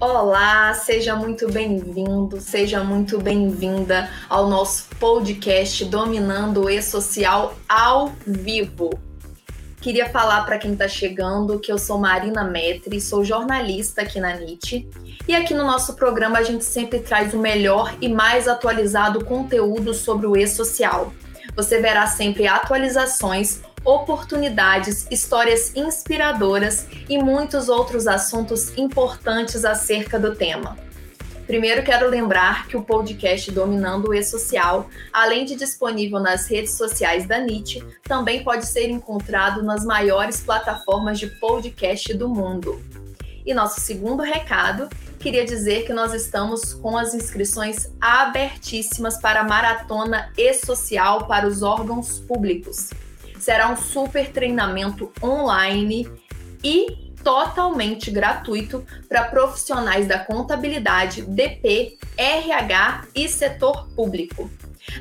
Olá, seja muito bem-vindo, seja muito bem-vinda ao nosso podcast Dominando o E-Social ao vivo. Queria falar para quem está chegando que eu sou Marina Metri, sou jornalista aqui na NIT e aqui no nosso programa a gente sempre traz o melhor e mais atualizado conteúdo sobre o E-Social. Você verá sempre atualizações oportunidades, histórias inspiradoras e muitos outros assuntos importantes acerca do tema. Primeiro, quero lembrar que o podcast Dominando o E-Social, além de disponível nas redes sociais da NIT, também pode ser encontrado nas maiores plataformas de podcast do mundo. E nosso segundo recado, queria dizer que nós estamos com as inscrições abertíssimas para a Maratona E-Social para os órgãos públicos será um super treinamento online e totalmente gratuito para profissionais da contabilidade, DP, RH e setor público.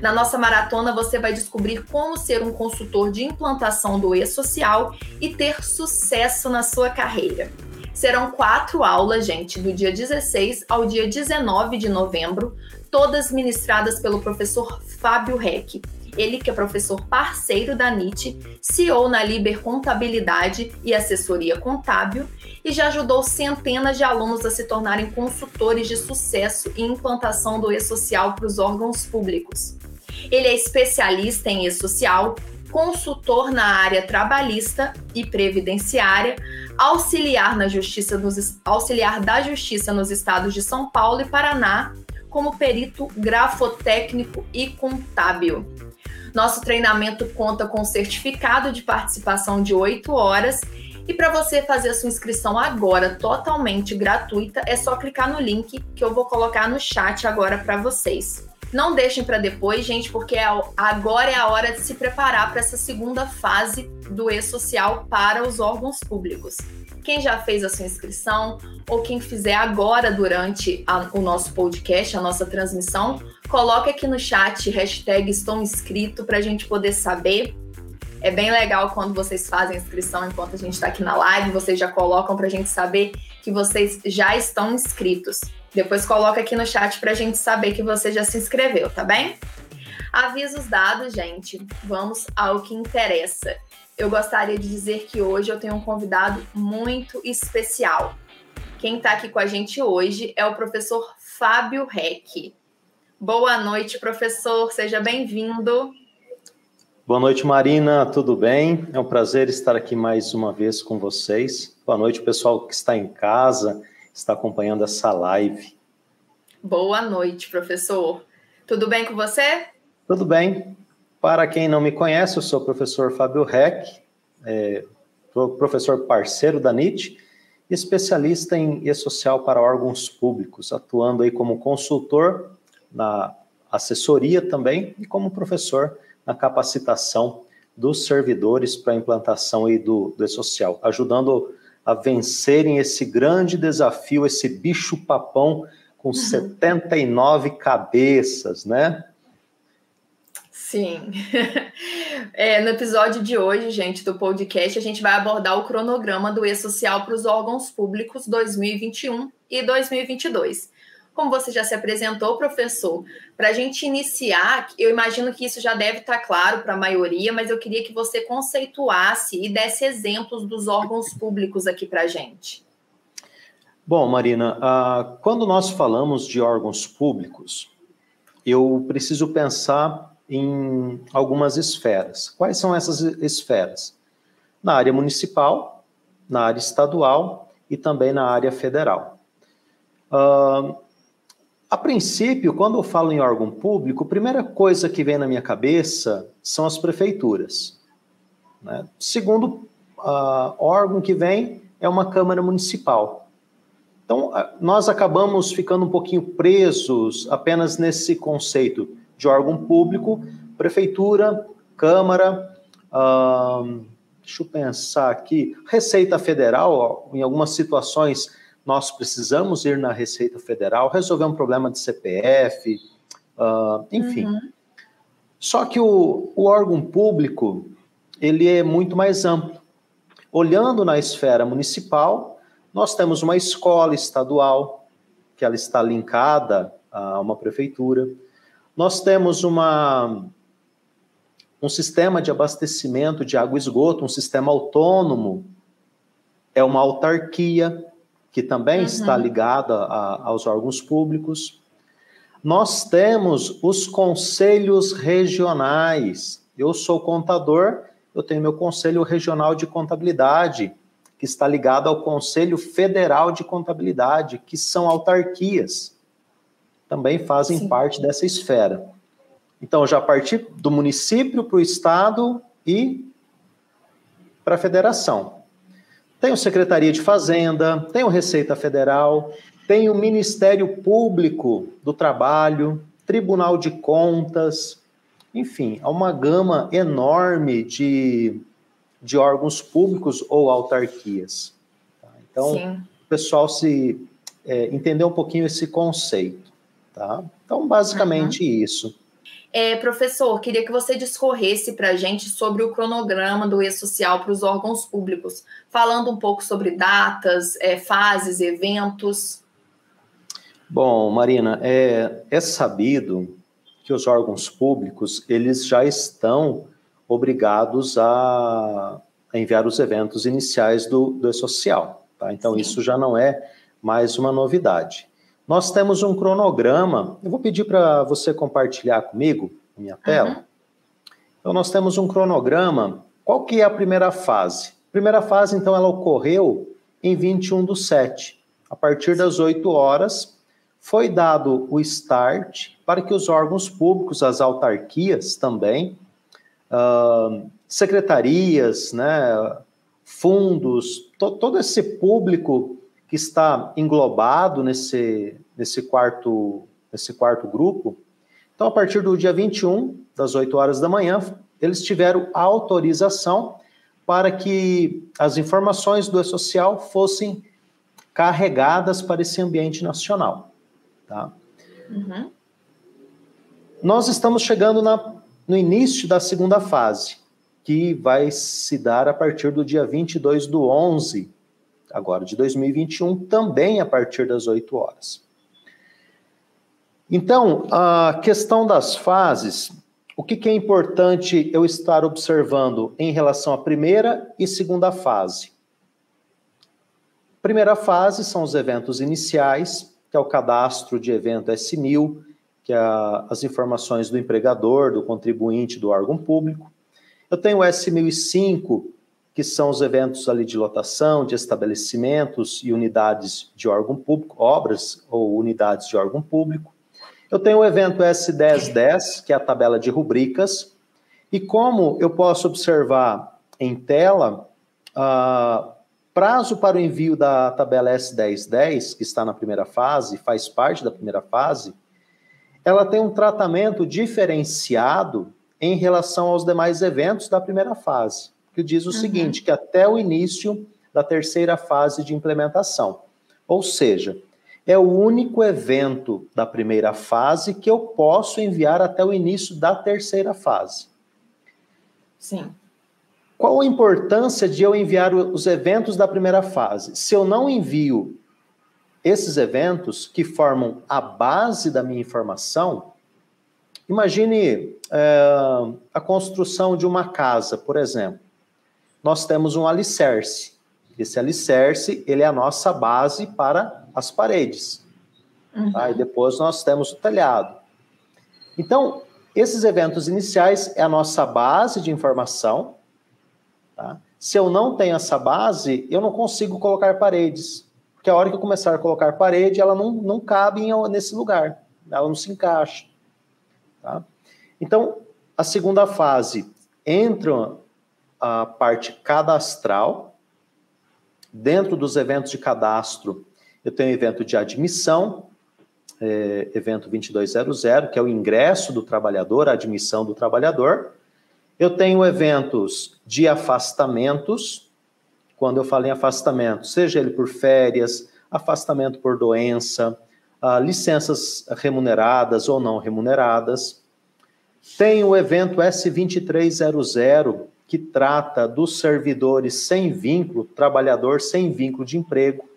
Na nossa maratona, você vai descobrir como ser um consultor de implantação do e-social e ter sucesso na sua carreira. Serão quatro aulas, gente, do dia 16 ao dia 19 de novembro, todas ministradas pelo professor Fábio Reck ele que é professor parceiro da NIT, CEO na Liber Contabilidade e Assessoria Contábil e já ajudou centenas de alunos a se tornarem consultores de sucesso e implantação do e-social para os órgãos públicos. Ele é especialista em e-social, consultor na área trabalhista e previdenciária, auxiliar na justiça nos, auxiliar da justiça nos estados de São Paulo e Paraná, como perito grafotécnico e contábil. Nosso treinamento conta com certificado de participação de 8 horas. E para você fazer a sua inscrição agora, totalmente gratuita, é só clicar no link que eu vou colocar no chat agora para vocês. Não deixem para depois, gente, porque é agora é a hora de se preparar para essa segunda fase do e-social para os órgãos públicos. Quem já fez a sua inscrição ou quem fizer agora durante a, o nosso podcast, a nossa transmissão, coloque aqui no chat hashtag estou inscrito para a gente poder saber. É bem legal quando vocês fazem a inscrição enquanto a gente está aqui na live, vocês já colocam para a gente saber que vocês já estão inscritos. Depois coloca aqui no chat para a gente saber que você já se inscreveu, tá bem? Avisos dados, gente. Vamos ao que interessa eu gostaria de dizer que hoje eu tenho um convidado muito especial. Quem está aqui com a gente hoje é o professor Fábio Reck. Boa noite, professor, seja bem-vindo. Boa noite, Marina, tudo bem? É um prazer estar aqui mais uma vez com vocês. Boa noite, pessoal que está em casa, está acompanhando essa live. Boa noite, professor. Tudo bem com você? Tudo bem. Para quem não me conhece, eu sou o professor Fábio Reck, é, professor parceiro da NIT, especialista em e-social para órgãos públicos, atuando aí como consultor na assessoria também e como professor na capacitação dos servidores para a implantação aí do, do e-social, ajudando a vencerem esse grande desafio, esse bicho-papão com uhum. 79 cabeças, né? Sim. É, no episódio de hoje, gente, do podcast, a gente vai abordar o cronograma do E-Social para os órgãos públicos 2021 e 2022. Como você já se apresentou, professor, para a gente iniciar, eu imagino que isso já deve estar claro para a maioria, mas eu queria que você conceituasse e desse exemplos dos órgãos públicos aqui para a gente. Bom, Marina, uh, quando nós falamos de órgãos públicos, eu preciso pensar em algumas esferas. Quais são essas esferas? Na área municipal, na área estadual e também na área federal. Uh, a princípio, quando eu falo em órgão público, a primeira coisa que vem na minha cabeça são as prefeituras. Né? Segundo uh, órgão que vem é uma Câmara Municipal. Então, nós acabamos ficando um pouquinho presos apenas nesse conceito de órgão público, prefeitura, Câmara, hum, deixa eu pensar aqui, Receita Federal, em algumas situações nós precisamos ir na Receita Federal, resolver um problema de CPF, uh, enfim. Uhum. Só que o, o órgão público, ele é muito mais amplo. Olhando na esfera municipal, nós temos uma escola estadual, que ela está linkada a uma prefeitura. Nós temos uma, um sistema de abastecimento de água e esgoto, um sistema autônomo, é uma autarquia, que também uhum. está ligada a, aos órgãos públicos. Nós temos os conselhos regionais. Eu sou contador, eu tenho meu conselho regional de contabilidade, que está ligado ao Conselho Federal de Contabilidade, que são autarquias. Também fazem Sim. parte dessa esfera. Então, já parti do município para o estado e para a federação. Tem o Secretaria de Fazenda, tem o Receita Federal, tem o Ministério Público do Trabalho, Tribunal de Contas, enfim, há uma gama enorme de, de órgãos públicos ou autarquias. Tá? Então, Sim. o pessoal se é, entender um pouquinho esse conceito. Tá? Então, basicamente uhum. isso. É, professor, queria que você discorresse para a gente sobre o cronograma do E-Social para os órgãos públicos, falando um pouco sobre datas, é, fases, eventos. Bom, Marina, é, é sabido que os órgãos públicos eles já estão obrigados a, a enviar os eventos iniciais do, do E-Social. Tá? Então, Sim. isso já não é mais uma novidade. Nós temos um cronograma, eu vou pedir para você compartilhar comigo a minha tela. Uhum. Então, nós temos um cronograma. Qual que é a primeira fase? A primeira fase, então, ela ocorreu em 21 do 7. A partir das 8 horas, foi dado o start para que os órgãos públicos, as autarquias também, uh, secretarias, né, fundos, to todo esse público que está englobado nesse, nesse, quarto, nesse quarto grupo. Então, a partir do dia 21, das 8 horas da manhã, eles tiveram autorização para que as informações do E-Social fossem carregadas para esse ambiente nacional. Tá? Uhum. Nós estamos chegando na, no início da segunda fase, que vai se dar a partir do dia 22 do 11 agora de 2021, também a partir das 8 horas. Então, a questão das fases, o que, que é importante eu estar observando em relação à primeira e segunda fase? Primeira fase são os eventos iniciais, que é o cadastro de evento S1000, que é as informações do empregador, do contribuinte, do órgão público. Eu tenho o S1005, que são os eventos ali de lotação, de estabelecimentos e unidades de órgão público, obras ou unidades de órgão público. Eu tenho o evento S1010, que é a tabela de rubricas, e como eu posso observar em tela, uh, prazo para o envio da tabela S1010, que está na primeira fase, faz parte da primeira fase, ela tem um tratamento diferenciado em relação aos demais eventos da primeira fase que diz o uhum. seguinte, que até o início da terceira fase de implementação. Ou seja, é o único evento da primeira fase que eu posso enviar até o início da terceira fase. Sim. Qual a importância de eu enviar os eventos da primeira fase? Se eu não envio esses eventos que formam a base da minha informação, imagine é, a construção de uma casa, por exemplo nós temos um alicerce. Esse alicerce, ele é a nossa base para as paredes. Uhum. Tá? E depois nós temos o telhado. Então, esses eventos iniciais é a nossa base de informação. Tá? Se eu não tenho essa base, eu não consigo colocar paredes. Porque a hora que eu começar a colocar parede, ela não, não cabe nesse lugar. Ela não se encaixa. Tá? Então, a segunda fase entra a parte cadastral. Dentro dos eventos de cadastro, eu tenho evento de admissão, é, evento 2200, que é o ingresso do trabalhador, a admissão do trabalhador. Eu tenho eventos de afastamentos, quando eu falo em afastamento, seja ele por férias, afastamento por doença, uh, licenças remuneradas ou não remuneradas. Tem o evento S2300, que trata dos servidores sem vínculo, trabalhador sem vínculo de emprego.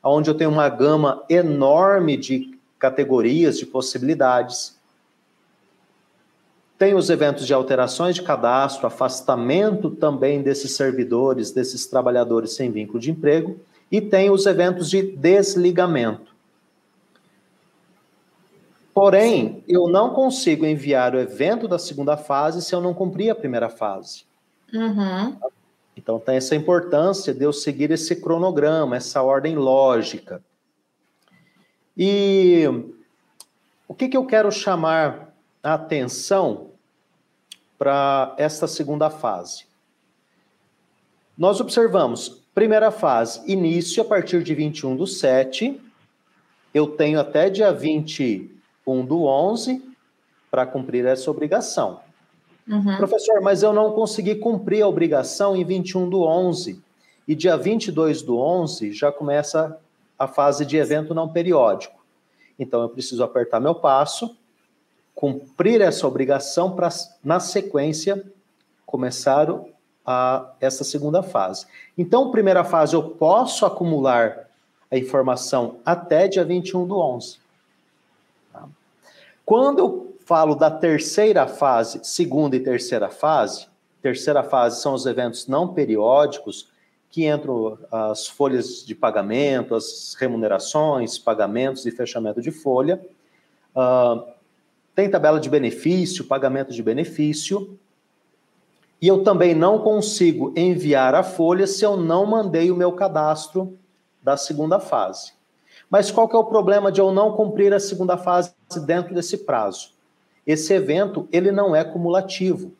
onde eu tenho uma gama enorme de categorias, de possibilidades. Tem os eventos de alterações de cadastro, afastamento também desses servidores, desses trabalhadores sem vínculo de emprego, e tem os eventos de desligamento. Porém, eu não consigo enviar o evento da segunda fase se eu não cumprir a primeira fase. Uhum. Então, tem essa importância de eu seguir esse cronograma, essa ordem lógica. E o que, que eu quero chamar a atenção para esta segunda fase? Nós observamos, primeira fase, início a partir de 21 do 7. Eu tenho até dia 21 do 11 para cumprir essa obrigação. Uhum. Professor, mas eu não consegui cumprir a obrigação em 21 do 11. E dia 22 do 11 já começa a fase de evento não periódico. Então eu preciso apertar meu passo, cumprir essa obrigação para, na sequência, começar a, essa segunda fase. Então, primeira fase, eu posso acumular a informação até dia 21 do 11. Tá? Quando eu falo da terceira fase, segunda e terceira fase. Terceira fase são os eventos não periódicos, que entram as folhas de pagamento, as remunerações, pagamentos e fechamento de folha. Uh, tem tabela de benefício, pagamento de benefício. E eu também não consigo enviar a folha se eu não mandei o meu cadastro da segunda fase. Mas qual que é o problema de eu não cumprir a segunda fase dentro desse prazo? Esse evento ele não é cumulativo.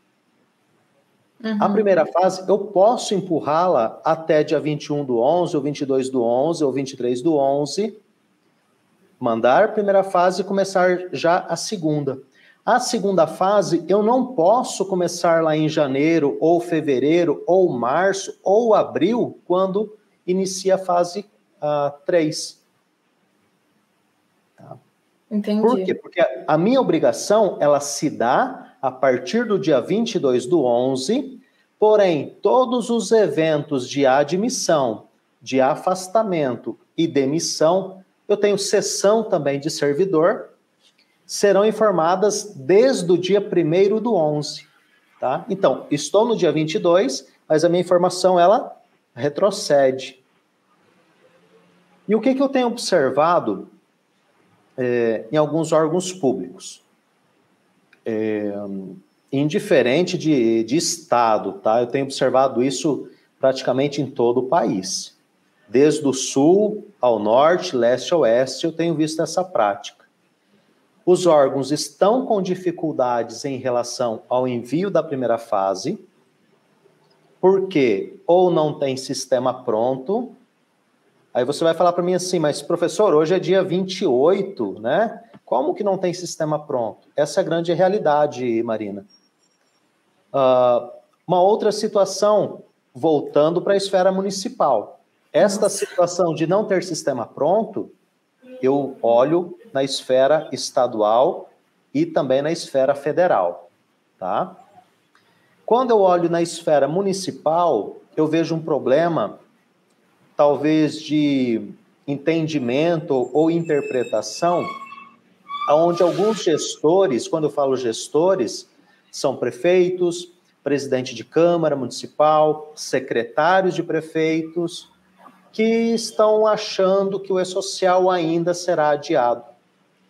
Uhum. A primeira fase, eu posso empurrá-la até dia 21 do 11, ou 22 do 11, ou 23 do 11, mandar a primeira fase e começar já a segunda. A segunda fase, eu não posso começar lá em janeiro, ou fevereiro, ou março, ou abril, quando inicia a fase uh, 3. Entendi. Por quê? Porque a minha obrigação, ela se dá a partir do dia 22 do 11, porém, todos os eventos de admissão, de afastamento e demissão, eu tenho sessão também de servidor, serão informadas desde o dia 1 do 11, tá? Então, estou no dia 22, mas a minha informação, ela retrocede. E o que, que eu tenho observado é, em alguns órgãos públicos. É, indiferente de, de estado, tá? Eu tenho observado isso praticamente em todo o país. Desde o sul ao norte, leste a oeste, eu tenho visto essa prática. Os órgãos estão com dificuldades em relação ao envio da primeira fase, porque ou não tem sistema pronto, Aí você vai falar para mim assim, mas professor, hoje é dia 28, né? Como que não tem sistema pronto? Essa é a grande realidade, Marina. Uh, uma outra situação, voltando para a esfera municipal. Esta situação de não ter sistema pronto, eu olho na esfera estadual e também na esfera federal, tá? Quando eu olho na esfera municipal, eu vejo um problema talvez de entendimento ou interpretação, onde alguns gestores, quando eu falo gestores, são prefeitos, presidente de Câmara Municipal, secretários de prefeitos, que estão achando que o E-Social ainda será adiado.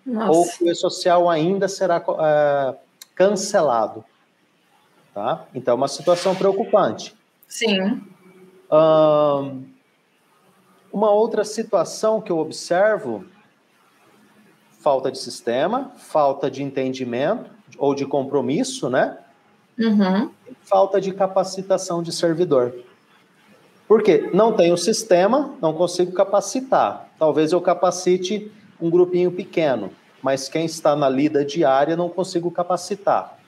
Nossa. Ou que o E-Social ainda será é, cancelado. Tá? Então, é uma situação preocupante. Sim. Um, uma outra situação que eu observo, falta de sistema, falta de entendimento ou de compromisso, né? Uhum. Falta de capacitação de servidor. Porque não tenho sistema, não consigo capacitar. Talvez eu capacite um grupinho pequeno, mas quem está na lida diária não consigo capacitar.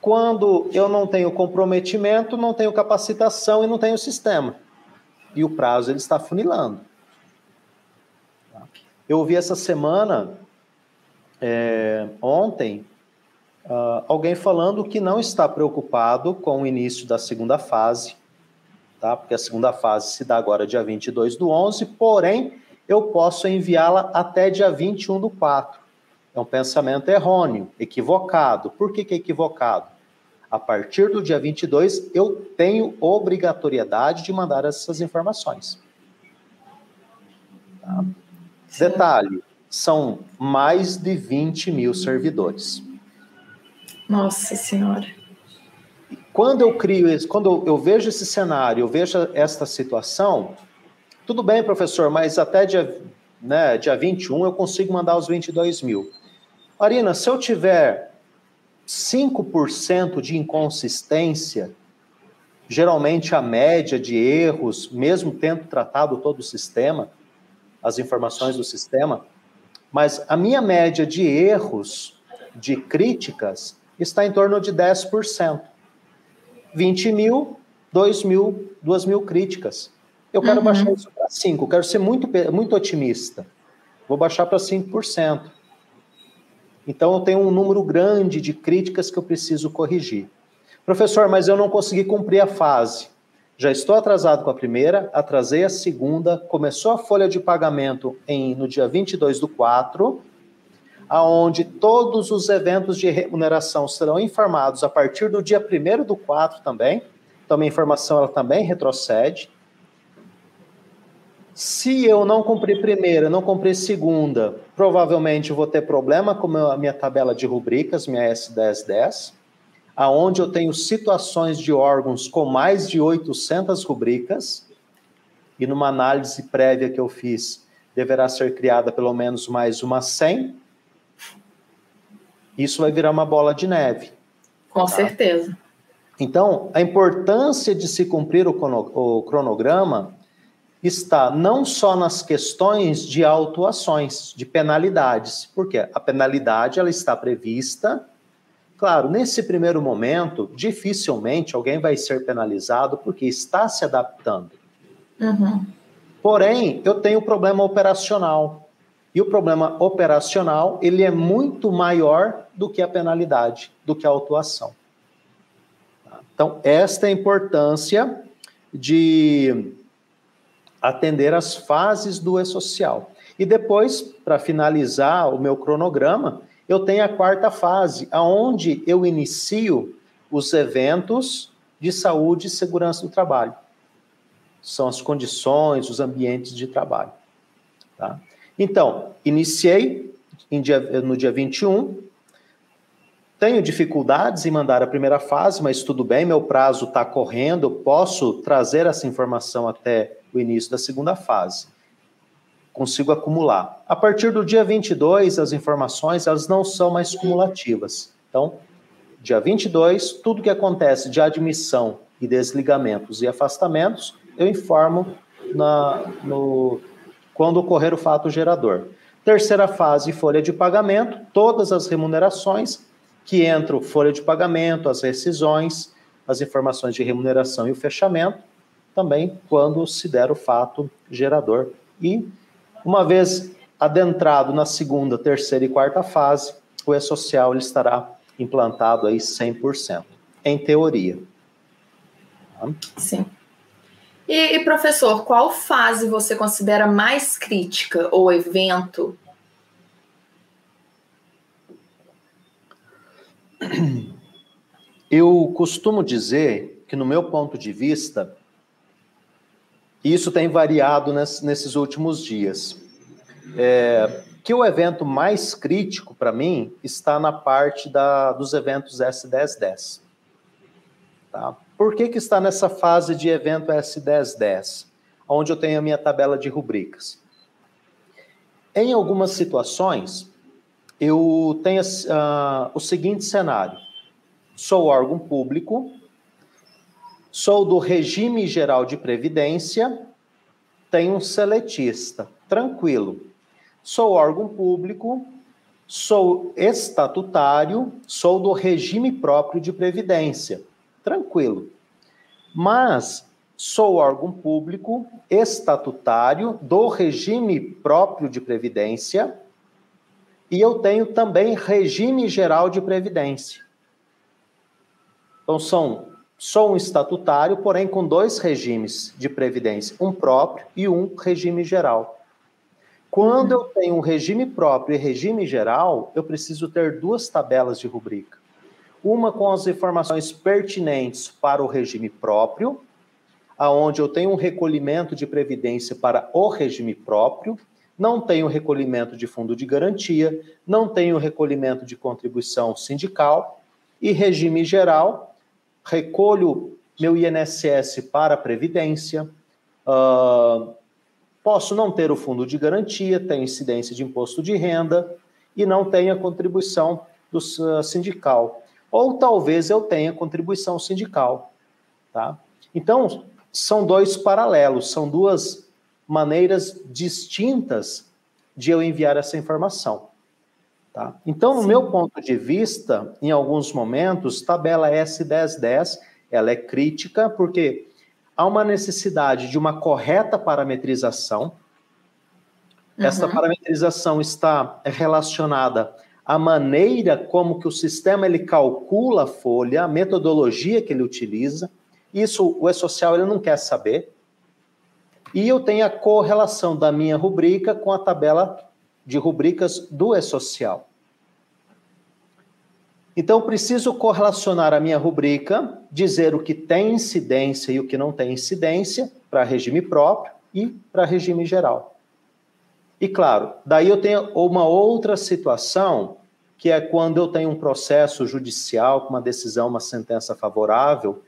Quando eu não tenho comprometimento, não tenho capacitação e não tenho sistema e o prazo ele está funilando. Eu ouvi essa semana, é, ontem, uh, alguém falando que não está preocupado com o início da segunda fase, tá? porque a segunda fase se dá agora dia 22 do 11, porém, eu posso enviá-la até dia 21 do 4. É um pensamento errôneo, equivocado. Por que, que é equivocado? A partir do dia 22, eu tenho obrigatoriedade de mandar essas informações. Tá? Detalhe: são mais de 20 mil servidores. Nossa Senhora. Quando eu crio isso, quando eu vejo esse cenário, eu vejo esta situação, tudo bem, professor, mas até dia, né, dia 21 eu consigo mandar os 22 mil. Marina, se eu tiver 5% de inconsistência, geralmente a média de erros, mesmo tendo tratado todo o sistema, as informações do sistema, mas a minha média de erros, de críticas, está em torno de 10%. 20 mil, 2 mil, 2 mil críticas. Eu quero uhum. baixar isso para 5, quero ser muito, muito otimista. Vou baixar para 5%. Então, eu tenho um número grande de críticas que eu preciso corrigir. Professor, mas eu não consegui cumprir a fase. Já estou atrasado com a primeira, atrasei a segunda, começou a folha de pagamento em, no dia 22 do 4, aonde todos os eventos de remuneração serão informados a partir do dia 1 do 4 também. Então, a informação ela também retrocede. Se eu não cumprir primeira, não cumprir segunda, provavelmente vou ter problema com a minha tabela de rubricas, minha S1010 aonde eu tenho situações de órgãos com mais de 800 rubricas, e numa análise prévia que eu fiz, deverá ser criada pelo menos mais uma 100. Isso vai virar uma bola de neve. Com tá? certeza. Então, a importância de se cumprir o cronograma está não só nas questões de autuações, de penalidades, porque a penalidade ela está prevista Claro, nesse primeiro momento, dificilmente alguém vai ser penalizado porque está se adaptando. Uhum. Porém, eu tenho problema operacional. E o problema operacional, ele é muito maior do que a penalidade, do que a autuação. Então, esta é a importância de atender as fases do e-social. E depois, para finalizar o meu cronograma, eu tenho a quarta fase, aonde eu inicio os eventos de saúde e segurança do trabalho. São as condições, os ambientes de trabalho. Tá? Então, iniciei dia, no dia 21, tenho dificuldades em mandar a primeira fase, mas tudo bem, meu prazo está correndo, posso trazer essa informação até o início da segunda fase consigo acumular. A partir do dia 22, as informações elas não são mais cumulativas. Então, dia 22, tudo que acontece de admissão e desligamentos e afastamentos, eu informo na, no, quando ocorrer o fato gerador. Terceira fase, folha de pagamento, todas as remunerações que entram folha de pagamento, as rescisões, as informações de remuneração e o fechamento, também quando se der o fato gerador. E uma vez adentrado na segunda, terceira e quarta fase, o e-social ele estará implantado aí 100%, em teoria. Sim. E, e, professor, qual fase você considera mais crítica ou evento? Eu costumo dizer que, no meu ponto de vista, isso tem variado nesses últimos dias. É, que o evento mais crítico para mim está na parte da, dos eventos S1010. Tá? Por que, que está nessa fase de evento S1010? Onde eu tenho a minha tabela de rubricas. Em algumas situações, eu tenho uh, o seguinte cenário: sou órgão público, Sou do regime geral de previdência, tenho um seletista, tranquilo. Sou órgão público, sou estatutário, sou do regime próprio de previdência, tranquilo. Mas sou órgão público, estatutário, do regime próprio de previdência, e eu tenho também regime geral de previdência. Então são Sou um estatutário, porém com dois regimes de previdência, um próprio e um regime geral. Quando eu tenho um regime próprio e regime geral, eu preciso ter duas tabelas de rubrica. Uma com as informações pertinentes para o regime próprio, aonde eu tenho um recolhimento de previdência para o regime próprio, não tenho recolhimento de fundo de garantia, não tenho recolhimento de contribuição sindical e regime geral, recolho meu INSS para a previdência, uh, posso não ter o fundo de garantia, tenho incidência de imposto de renda e não tenho a contribuição do uh, sindical. Ou talvez eu tenha contribuição sindical, tá? Então, são dois paralelos, são duas maneiras distintas de eu enviar essa informação. Tá? Então, no Sim. meu ponto de vista, em alguns momentos, tabela S1010 ela é crítica porque há uma necessidade de uma correta parametrização. Uhum. Essa parametrização está relacionada à maneira como que o sistema ele calcula a folha, a metodologia que ele utiliza. Isso o E-Social ele não quer saber. E eu tenho a correlação da minha rubrica com a tabela de rubricas do E-Social. Então, preciso correlacionar a minha rubrica, dizer o que tem incidência e o que não tem incidência para regime próprio e para regime geral. E claro, daí eu tenho uma outra situação, que é quando eu tenho um processo judicial com uma decisão, uma sentença favorável,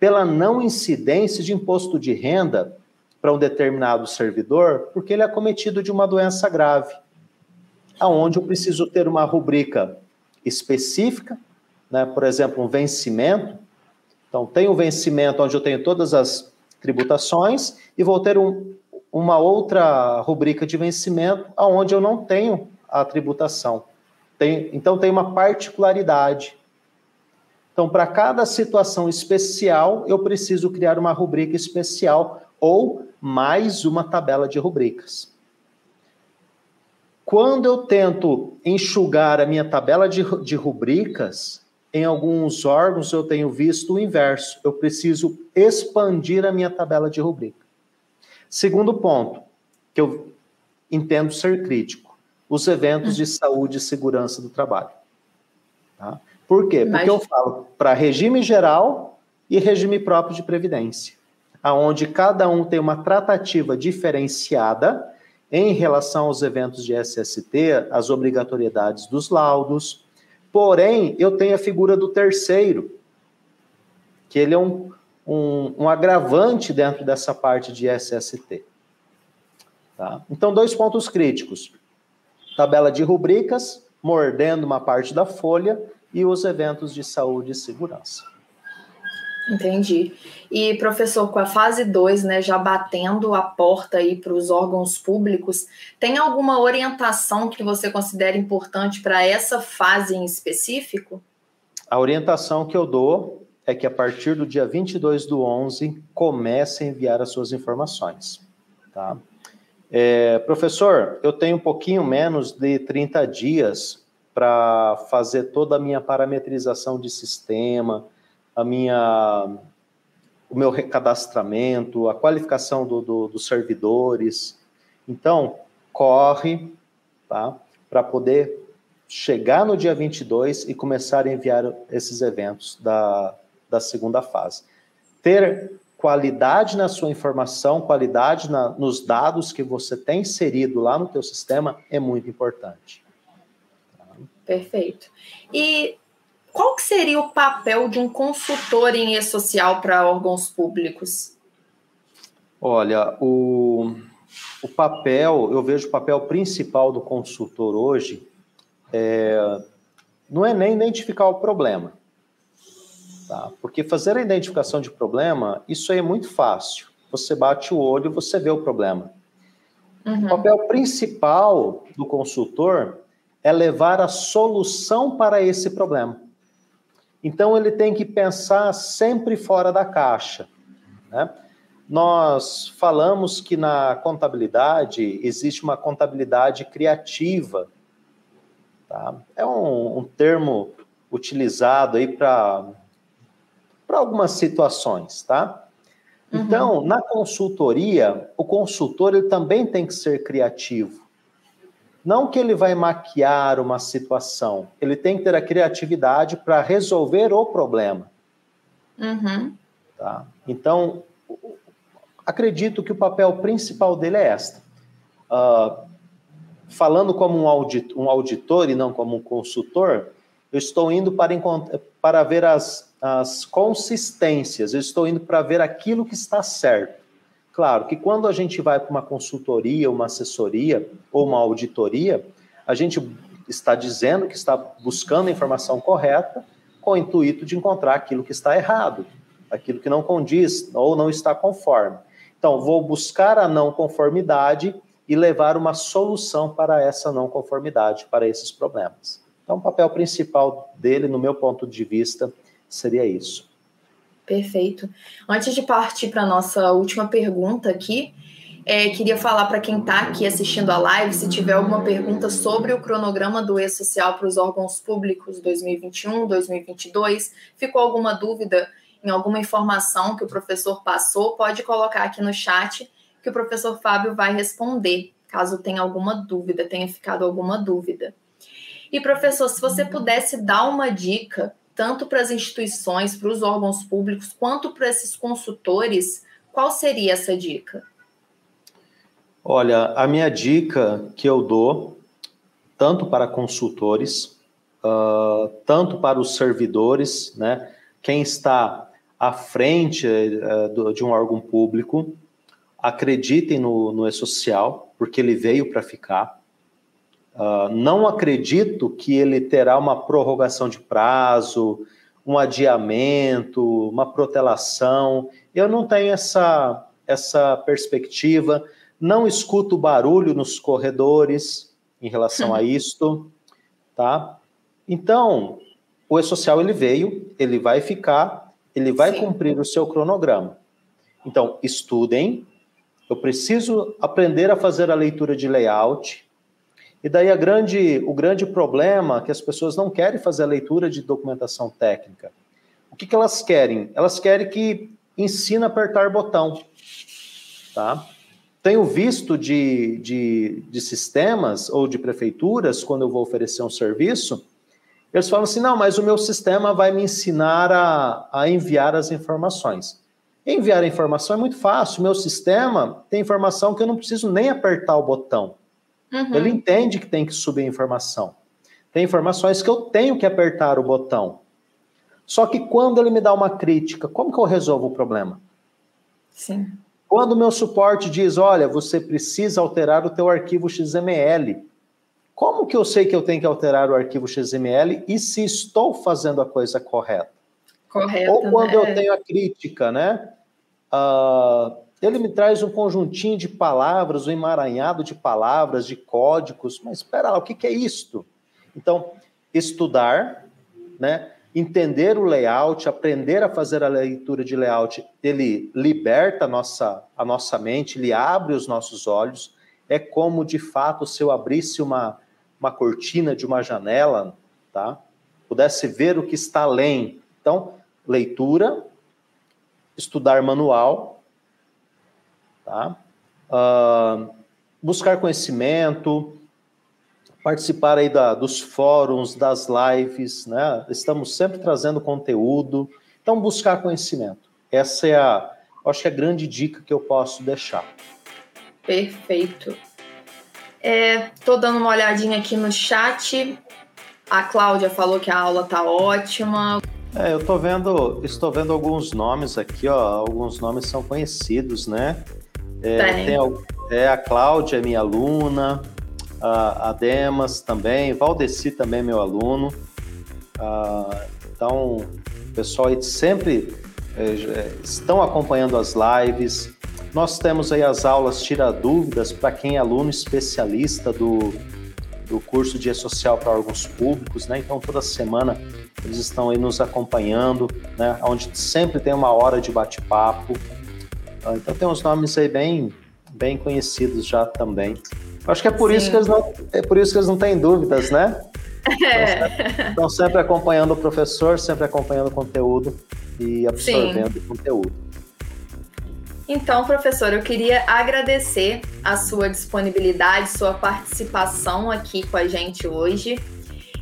pela não incidência de imposto de renda para um determinado servidor, porque ele é cometido de uma doença grave, aonde eu preciso ter uma rubrica específica, né? por exemplo, um vencimento. Então, tem um vencimento onde eu tenho todas as tributações e vou ter um, uma outra rubrica de vencimento aonde eu não tenho a tributação. Tem, então, tem uma particularidade. Então, para cada situação especial, eu preciso criar uma rubrica especial ou mais uma tabela de rubricas. Quando eu tento enxugar a minha tabela de, de rubricas, em alguns órgãos eu tenho visto o inverso. Eu preciso expandir a minha tabela de rubrica. Segundo ponto, que eu entendo ser crítico, os eventos de saúde e segurança do trabalho. Tá? Por quê? Porque eu falo para regime geral e regime próprio de previdência, aonde cada um tem uma tratativa diferenciada em relação aos eventos de SST, as obrigatoriedades dos laudos. Porém, eu tenho a figura do terceiro, que ele é um, um, um agravante dentro dessa parte de SST. Tá? Então, dois pontos críticos: tabela de rubricas, mordendo uma parte da folha, e os eventos de saúde e segurança. Entendi. E, professor, com a fase 2, né, já batendo a porta aí para os órgãos públicos, tem alguma orientação que você considera importante para essa fase em específico? A orientação que eu dou é que a partir do dia 22 do 11 comece a enviar as suas informações. Tá? É, professor, eu tenho um pouquinho menos de 30 dias para fazer toda a minha parametrização de sistema, a minha, o meu recadastramento, a qualificação do, do, dos servidores. Então, corre tá, para poder chegar no dia 22 e começar a enviar esses eventos da, da segunda fase. Ter qualidade na sua informação, qualidade na, nos dados que você tem inserido lá no teu sistema é muito importante. Perfeito. E qual que seria o papel de um consultor em e-social para órgãos públicos? Olha, o, o papel, eu vejo o papel principal do consultor hoje é, não é nem identificar o problema. Tá? Porque fazer a identificação de problema, isso aí é muito fácil. Você bate o olho, você vê o problema. Uhum. O papel principal do consultor é levar a solução para esse problema. Então, ele tem que pensar sempre fora da caixa. Né? Nós falamos que na contabilidade existe uma contabilidade criativa. Tá? É um, um termo utilizado aí para algumas situações, tá? Uhum. Então, na consultoria, o consultor ele também tem que ser criativo. Não que ele vai maquiar uma situação, ele tem que ter a criatividade para resolver o problema. Uhum. Tá? Então, acredito que o papel principal dele é esta. Uh, falando como um, audit, um auditor e não como um consultor, eu estou indo para, para ver as, as consistências, eu estou indo para ver aquilo que está certo. Claro que quando a gente vai para uma consultoria, uma assessoria ou uma auditoria, a gente está dizendo que está buscando a informação correta com o intuito de encontrar aquilo que está errado, aquilo que não condiz ou não está conforme. Então, vou buscar a não conformidade e levar uma solução para essa não conformidade, para esses problemas. Então, o papel principal dele, no meu ponto de vista, seria isso. Perfeito. Antes de partir para a nossa última pergunta aqui, é, queria falar para quem está aqui assistindo a live, se tiver alguma pergunta sobre o cronograma do E-Social para os órgãos públicos 2021, 2022, ficou alguma dúvida em alguma informação que o professor passou, pode colocar aqui no chat que o professor Fábio vai responder, caso tenha alguma dúvida, tenha ficado alguma dúvida. E professor, se você pudesse dar uma dica tanto para as instituições, para os órgãos públicos, quanto para esses consultores, qual seria essa dica? Olha, a minha dica que eu dou, tanto para consultores, uh, tanto para os servidores, né, quem está à frente uh, do, de um órgão público, acreditem no, no E-Social, porque ele veio para ficar. Uh, não acredito que ele terá uma prorrogação de prazo, um adiamento, uma protelação. Eu não tenho essa, essa perspectiva. Não escuto barulho nos corredores em relação a isto, tá? Então, o E-Social ele veio, ele vai ficar, ele vai Sim. cumprir o seu cronograma. Então, estudem. Eu preciso aprender a fazer a leitura de layout, e daí grande, o grande problema é que as pessoas não querem fazer a leitura de documentação técnica. O que, que elas querem? Elas querem que ensine a apertar botão. Tá? Tenho visto de, de, de sistemas ou de prefeituras, quando eu vou oferecer um serviço, eles falam assim: não, mas o meu sistema vai me ensinar a, a enviar as informações. Enviar a informação é muito fácil. O meu sistema tem informação que eu não preciso nem apertar o botão. Uhum. Ele entende que tem que subir informação. Tem informações que eu tenho que apertar o botão. Só que quando ele me dá uma crítica, como que eu resolvo o problema? Sim. Quando o meu suporte diz, olha, você precisa alterar o teu arquivo XML. Como que eu sei que eu tenho que alterar o arquivo XML e se estou fazendo a coisa correta? Correto. Ou quando né? eu tenho a crítica, né? Uh, ele me traz um conjuntinho de palavras, um emaranhado de palavras, de códigos. Mas espera lá, o que, que é isto? Então, estudar, né? entender o layout, aprender a fazer a leitura de layout, ele liberta a nossa, a nossa mente, ele abre os nossos olhos. É como, de fato, se eu abrisse uma, uma cortina de uma janela, tá? pudesse ver o que está além. Então, leitura, estudar manual, Tá? Uh, buscar conhecimento, participar aí da, dos fóruns, das lives, né? Estamos sempre trazendo conteúdo. Então, buscar conhecimento. Essa é a, acho que é a grande dica que eu posso deixar. Perfeito. Estou é, dando uma olhadinha aqui no chat. A Cláudia falou que a aula tá ótima. É, eu tô vendo, estou vendo alguns nomes aqui, ó. Alguns nomes são conhecidos, né? É, tem. é, a Cláudia é minha aluna, a, a Demas também, Valdeci também é meu aluno. Ah, então, o pessoal aí sempre é, é, estão acompanhando as lives. Nós temos aí as aulas Tira Dúvidas para quem é aluno especialista do, do curso de E-Social para órgãos públicos, né? Então, toda semana eles estão aí nos acompanhando, né? Onde sempre tem uma hora de bate-papo. Ah, então tem uns nomes aí bem, bem conhecidos já também. Acho que é por, isso que eles não, é por isso que eles não têm dúvidas, né? É. Estão sempre acompanhando o professor, sempre acompanhando o conteúdo e absorvendo Sim. o conteúdo. Então, professor, eu queria agradecer a sua disponibilidade, sua participação aqui com a gente hoje.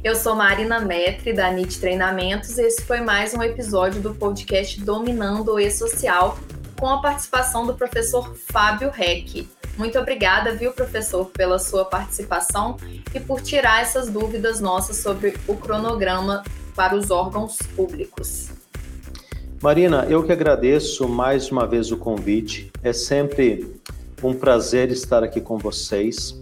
Eu sou Marina Metre, da NIT Treinamentos, e esse foi mais um episódio do podcast Dominando o E-Social, com a participação do professor Fábio Reck. Muito obrigada, viu, professor, pela sua participação e por tirar essas dúvidas nossas sobre o cronograma para os órgãos públicos. Marina, eu que agradeço mais uma vez o convite. É sempre um prazer estar aqui com vocês.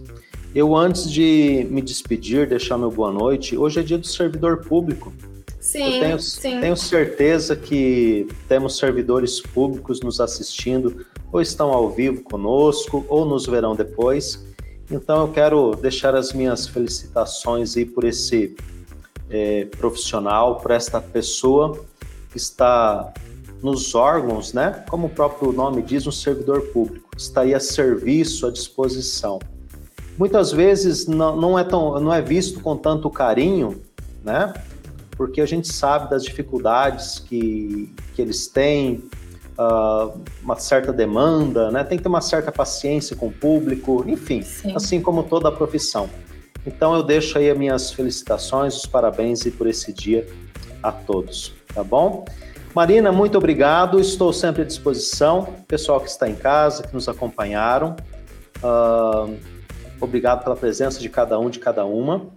Eu, antes de me despedir, deixar meu boa noite, hoje é dia do servidor público. Sim, eu tenho, sim. tenho certeza que temos servidores públicos nos assistindo, ou estão ao vivo conosco, ou nos verão depois. Então, eu quero deixar as minhas felicitações aí por esse é, profissional, por esta pessoa que está nos órgãos, né? Como o próprio nome diz, um servidor público, está aí a serviço, à disposição muitas vezes não, não, é tão, não é visto com tanto carinho, né? Porque a gente sabe das dificuldades que, que eles têm, uh, uma certa demanda, né? Tem que ter uma certa paciência com o público, enfim, Sim. assim como toda a profissão. Então eu deixo aí as minhas felicitações, os parabéns e por esse dia a todos, tá bom? Marina, muito obrigado. Estou sempre à disposição. Pessoal que está em casa, que nos acompanharam. Uh, Obrigado pela presença de cada um, de cada uma.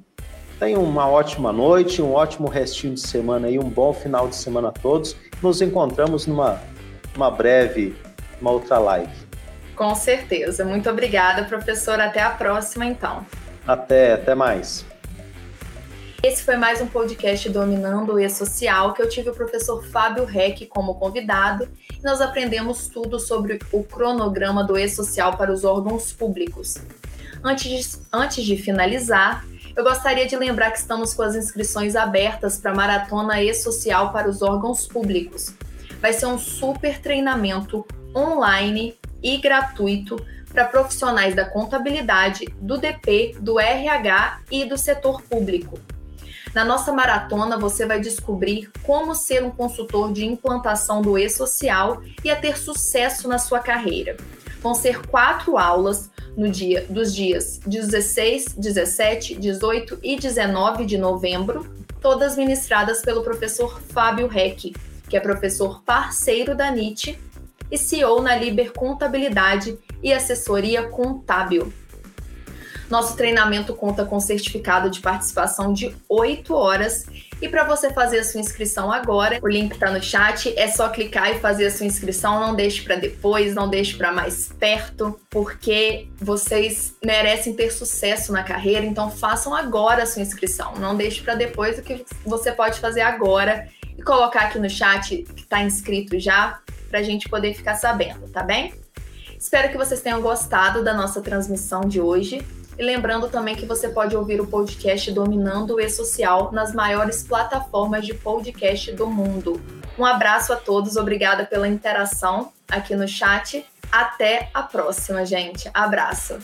Tenham uma ótima noite, um ótimo restinho de semana e um bom final de semana a todos. Nos encontramos numa uma breve, uma outra live. Com certeza. Muito obrigada, professor. Até a próxima, então. Até, até mais. Esse foi mais um podcast Dominando o E-Social, que eu tive o professor Fábio Reck como convidado e nós aprendemos tudo sobre o cronograma do E-Social para os órgãos públicos. Antes de, antes de finalizar, eu gostaria de lembrar que estamos com as inscrições abertas para a Maratona E-Social para os órgãos públicos. Vai ser um super treinamento online e gratuito para profissionais da contabilidade, do DP, do RH e do setor público. Na nossa maratona, você vai descobrir como ser um consultor de implantação do e-social e a ter sucesso na sua carreira. Vão ser quatro aulas no dia dos dias 16, 17, 18 e 19 de novembro, todas ministradas pelo professor Fábio Reck, que é professor parceiro da NIT e CEO na Liber Contabilidade e Assessoria Contábil. Nosso treinamento conta com certificado de participação de 8 horas. E para você fazer a sua inscrição agora, o link está no chat, é só clicar e fazer a sua inscrição. Não deixe para depois, não deixe para mais perto, porque vocês merecem ter sucesso na carreira. Então façam agora a sua inscrição. Não deixe para depois o que você pode fazer agora e colocar aqui no chat que está inscrito já, para a gente poder ficar sabendo, tá bem? Espero que vocês tenham gostado da nossa transmissão de hoje. E lembrando também que você pode ouvir o podcast Dominando o E-Social nas maiores plataformas de podcast do mundo. Um abraço a todos, obrigada pela interação aqui no chat. Até a próxima, gente. Abraço.